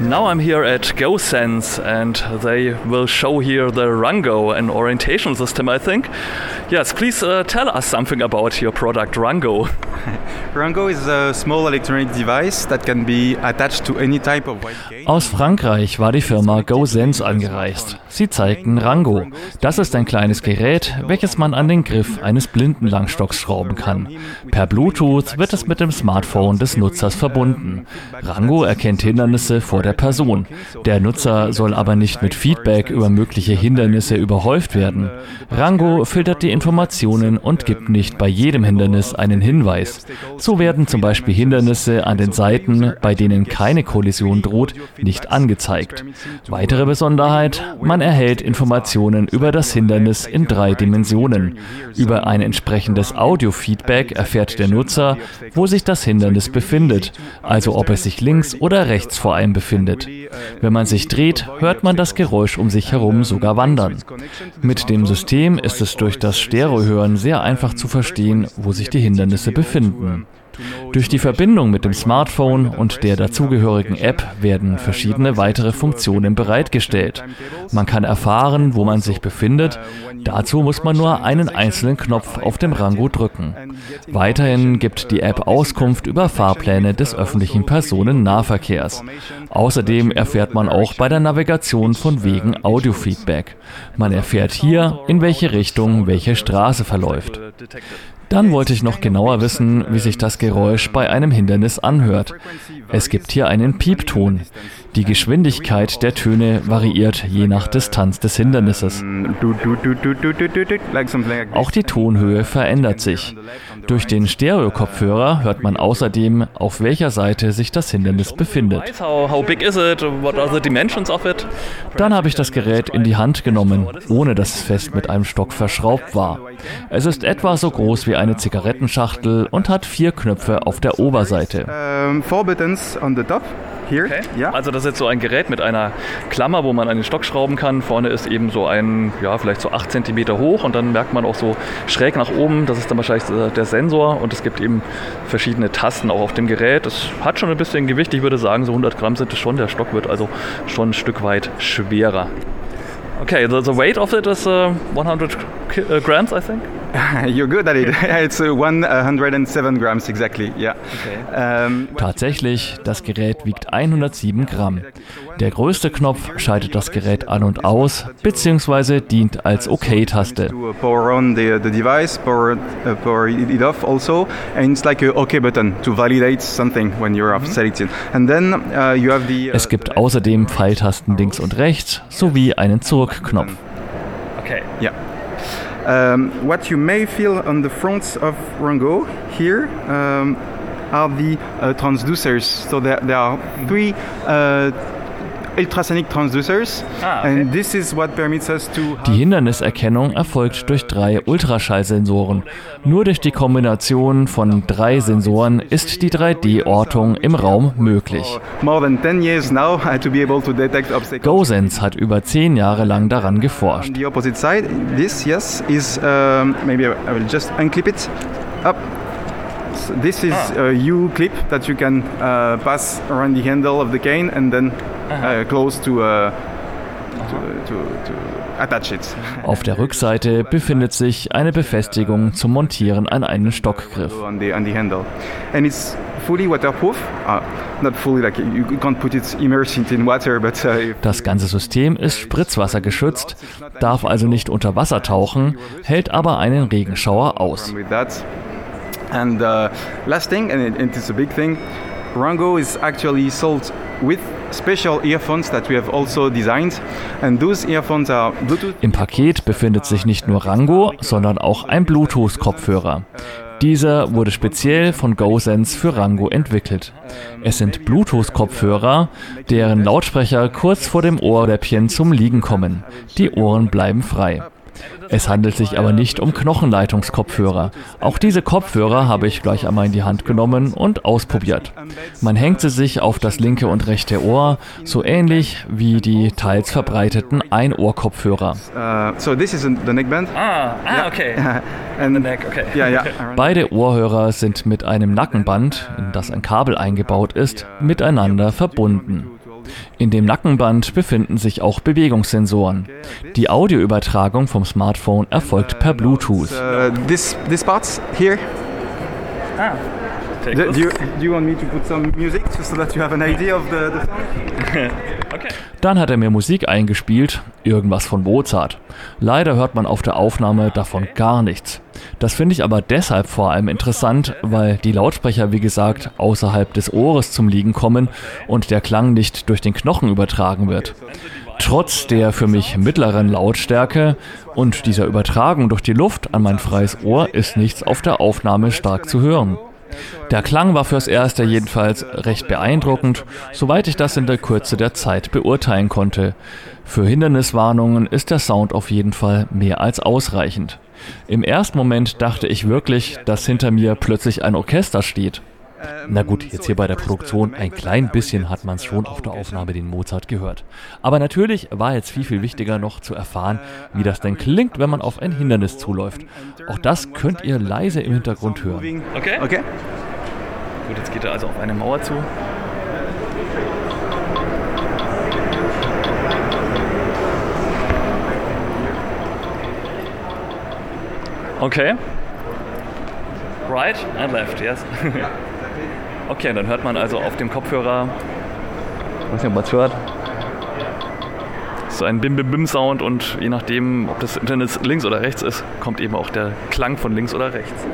Now I'm here at GoSense and they will show here the Rango, an orientation system, I think. Yes, please uh, tell us something about your product Rango. Rango is a small electronic device that can be attached to any type of. Aus Frankreich war die Firma GoSense angereist. Sie zeigten Rango. Das ist ein kleines Gerät, welches man an den Griff eines Blindenlangstocks schrauben kann. Per Bluetooth wird es mit dem Smartphone des Nutzers verbunden. Rango erkennt Hindernisse vor der Person. Der Nutzer soll aber nicht mit Feedback über mögliche Hindernisse überhäuft werden. Rango filtert die Informationen und gibt nicht bei jedem Hindernis einen Hinweis. So werden zum Beispiel Hindernisse an den Seiten, bei denen keine Kollision droht, nicht angezeigt. Weitere Besonderheit, man erhält Informationen über das Hindernis in drei Dimensionen. Über ein entsprechendes Audiofeedback erfährt der Nutzer, wo sich das Hindernis befindet, also ob es sich links oder rechts vor einem befindet. Wenn man sich dreht, hört man das Geräusch um sich herum sogar wandern. Mit dem System ist es durch das Stereohören sehr einfach zu verstehen, wo sich die Hindernisse befinden. Durch die Verbindung mit dem Smartphone und der dazugehörigen App werden verschiedene weitere Funktionen bereitgestellt. Man kann erfahren, wo man sich befindet. Dazu muss man nur einen einzelnen Knopf auf dem Rango drücken. Weiterhin gibt die App Auskunft über Fahrpläne des öffentlichen Personennahverkehrs. Außerdem erfährt man auch bei der Navigation von Wegen Audiofeedback. Man erfährt hier, in welche Richtung welche Straße verläuft. Dann wollte ich noch genauer wissen, wie sich das Geräusch bei einem Hindernis anhört. Es gibt hier einen Piepton. Die Geschwindigkeit der Töne variiert je nach Distanz des Hindernisses. Auch die Tonhöhe verändert sich. Durch den Stereo-Kopfhörer hört man außerdem, auf welcher Seite sich das Hindernis befindet. Dann habe ich das Gerät in die Hand genommen, ohne dass es fest mit einem Stock verschraubt war. Es ist etwa so groß wie eine Zigarettenschachtel und hat vier Knöpfe auf der Oberseite. Here. Okay. Yeah. Also das ist jetzt so ein Gerät mit einer Klammer, wo man einen Stock schrauben kann. Vorne ist eben so ein, ja, vielleicht so 8 cm hoch und dann merkt man auch so schräg nach oben, das ist dann wahrscheinlich der Sensor und es gibt eben verschiedene Tasten auch auf dem Gerät. Es hat schon ein bisschen Gewicht, ich würde sagen so 100 Gramm sind es schon. Der Stock wird also schon ein Stück weit schwerer. Okay, the, the weight of it is uh, 100 uh, grams, I think. You're good at it. It's uh, 107 grams exactly. Yeah. Um, Tatsächlich, das Gerät wiegt 107 Gramm. Der größte Knopf schaltet das Gerät an und aus, beziehungsweise dient als OK-Taste. to uh, power on the, the device, power, uh, power it off also, and it's like a OK button to validate something when you're off selected. And then uh, you have the. Uh, Es gibt außerdem Pfeiltasten links und rechts sowie einen Zurückknopf. Okay. Yeah. Um, what you may feel on the front of Rango here um, are the uh, transducers. So there, there are three uh, ultrasonic transducers, Ah, okay. and this is what permits us to. Die Hinderniserkennung erfolgt durch drei Ultraschallsensoren. Nur durch die Kombination von drei Sensoren ist die 3D-Ortung im Raum möglich. for more than 10 years now to be able to detect obstacles. GoSense hat über zehn Jahre lang daran geforscht. On the opposite side, this yes is maybe I I will just unclip it up. So this is a U clip that you can uh, pass around the handle of the cane and then uh, close to, uh, to, to, attach it. Auf der Rückseite befindet sich eine Befestigung zum Montieren an einen Stockgriff. on the on the handle, and it's fully waterproof. Uh, not fully, like you you can't put it immersed in water, but uh, Das ganze System ist spritzwassergeschützt, darf also nicht unter Wasser tauchen, hält aber einen Regenschauer aus. And uh, last thing, and it, it is a big thing, Rango is actually sold with special earphones that we have also designed, and those earphones are Bluetooth. Im Paket befindet sich nicht nur Rango, sondern auch ein Bluetooth-Kopfhörer. Dieser wurde speziell von GoSense für Rango entwickelt. Es sind Bluetooth-Kopfhörer, deren Lautsprecher kurz vor dem Ohrläppchen zum Liegen kommen. Die Ohren bleiben frei. Es handelt sich aber nicht um Knochenleitungskopfhörer. Auch diese Kopfhörer habe ich gleich einmal in die Hand genommen und ausprobiert. Man hängt sie sich auf das linke und rechte Ohr, so ähnlich wie die teils verbreiteten Einohrkopfhörer. Uh. Ah, ah. Beide Ohrhörer sind mit einem Nackenband, in das ein Kabel eingebaut ist, miteinander verbunden. In dem Nackenband befinden sich auch Bewegungssensoren. Die Audioübertragung vom Smartphone erfolgt per Bluetooth. Uh, this this parts here. Ah. Do, you, do you want me to put some music just so that you have an idea of the, the sound? Okay. Dann hat er mir Musik eingespielt, irgendwas von Mozart. Leider hört man auf der Aufnahme davon gar nichts. Das finde ich aber deshalb vor allem interessant, weil die Lautsprecher, wie gesagt, außerhalb des Ohres zum Liegen kommen und der Klang nicht durch den Knochen übertragen wird. Trotz der für mich mittleren Lautstärke und dieser Übertragung durch die Luft an mein freies Ohr ist nichts auf der Aufnahme stark zu hören. Der Klang war fürs Erste jedenfalls recht beeindruckend, soweit ich das in der Kürze der Zeit beurteilen konnte. Für Hinderniswarnungen ist der Sound auf jeden Fall mehr als ausreichend. Im ersten Moment dachte ich wirklich, dass hinter mir plötzlich ein Orchester steht. Na gut, jetzt hier bei der Produktion, ein klein bisschen hat man es schon auf der Aufnahme den Mozart gehört. Aber natürlich war jetzt viel, viel wichtiger noch zu erfahren, wie das denn klingt, wenn man auf ein Hindernis zuläuft. Auch das könnt ihr leise im Hintergrund hören. Okay. Okay. Gut, jetzt geht er also auf eine Mauer zu. Okay. Right and left, yes. okay, dann hört man also auf dem Kopfhörer, ich weiß nicht, ob man es hört, so ein Bim-Bim-Bim-Sound und je nachdem, ob das Internet links oder rechts ist, kommt eben auch der Klang von links oder rechts.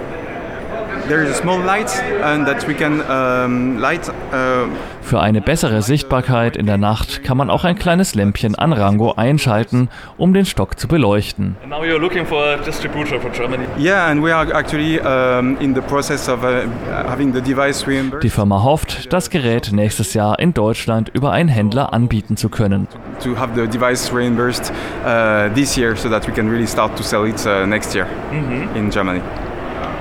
There is a small light and that we can um, light uh, Für eine bessere Sichtbarkeit in der Nacht kann man auch ein kleines Lämpchen an Rango einschalten, um den Stock zu beleuchten. And now you're looking for a distributor for Germany. Yeah, and we are actually um, in the process of uh, having the device reimbursed Die Firma hofft, das Gerät nächstes Jahr in Deutschland über einen Händler anbieten zu können. to have the device reimbursed uh, this year so that we can really start to sell it next year in Germany.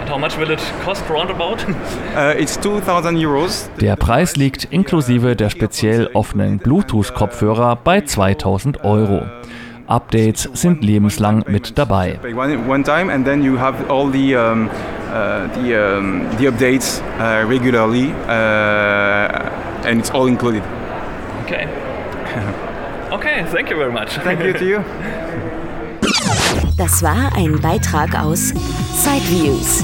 How much will it cost roundabout? Uh, it's 2,000 euros. Der Preis liegt inklusive der speziell offenen Bluetooth-Kopfhörer bei 2000 Euro. Updates sind lebenslang mit dabei. Pay one, one time and then you have all the the the updates regularly and it's all included. Okay. Okay, thank you very much. Thank you to you. Das war ein Beitrag aus Sideviews,